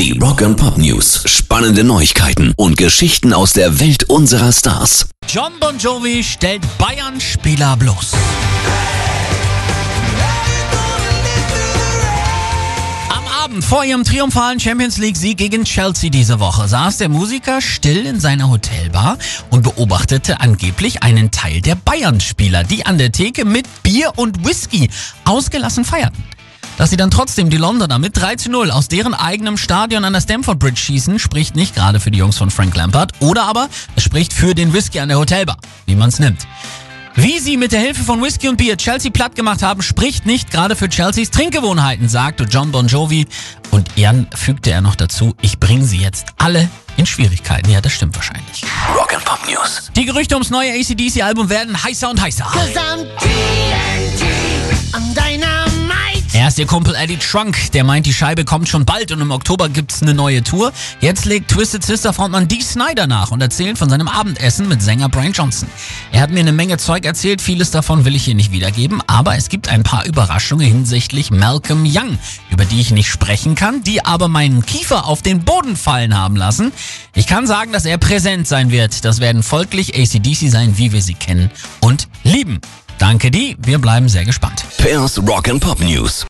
Die Rock and Pop News. Spannende Neuigkeiten und Geschichten aus der Welt unserer Stars. John Bon Jovi stellt Bayern-Spieler bloß. Am Abend vor ihrem triumphalen Champions League-Sieg gegen Chelsea diese Woche saß der Musiker still in seiner Hotelbar und beobachtete angeblich einen Teil der Bayern-Spieler, die an der Theke mit Bier und Whisky ausgelassen feierten. Dass sie dann trotzdem die Londoner mit 3 zu 0 aus deren eigenem Stadion an der Stamford Bridge schießen, spricht nicht gerade für die Jungs von Frank Lampard oder aber es spricht für den Whisky an der Hotelbar, wie man es nimmt. Wie sie mit der Hilfe von Whisky und Bier Chelsea platt gemacht haben, spricht nicht gerade für Chelseas Trinkgewohnheiten, sagte John Bon Jovi. Und dann fügte er noch dazu, ich bringe sie jetzt alle in Schwierigkeiten. Ja, das stimmt wahrscheinlich. Rock and Pop News. Die Gerüchte ums neue ACDC-Album werden heißer und heißer. Erst ihr Kumpel Eddie Trunk, der meint, die Scheibe kommt schon bald und im Oktober gibt's eine neue Tour. Jetzt legt Twisted Sister Frontmann Dee Snyder nach und erzählt von seinem Abendessen mit Sänger Brian Johnson. Er hat mir eine Menge Zeug erzählt, vieles davon will ich hier nicht wiedergeben, aber es gibt ein paar Überraschungen hinsichtlich Malcolm Young, über die ich nicht sprechen kann, die aber meinen Kiefer auf den Boden fallen haben lassen. Ich kann sagen, dass er präsent sein wird. Das werden folglich ACDC sein, wie wir sie kennen und lieben. Danke, die. Wir bleiben sehr gespannt. Pairs Rock and Pop News.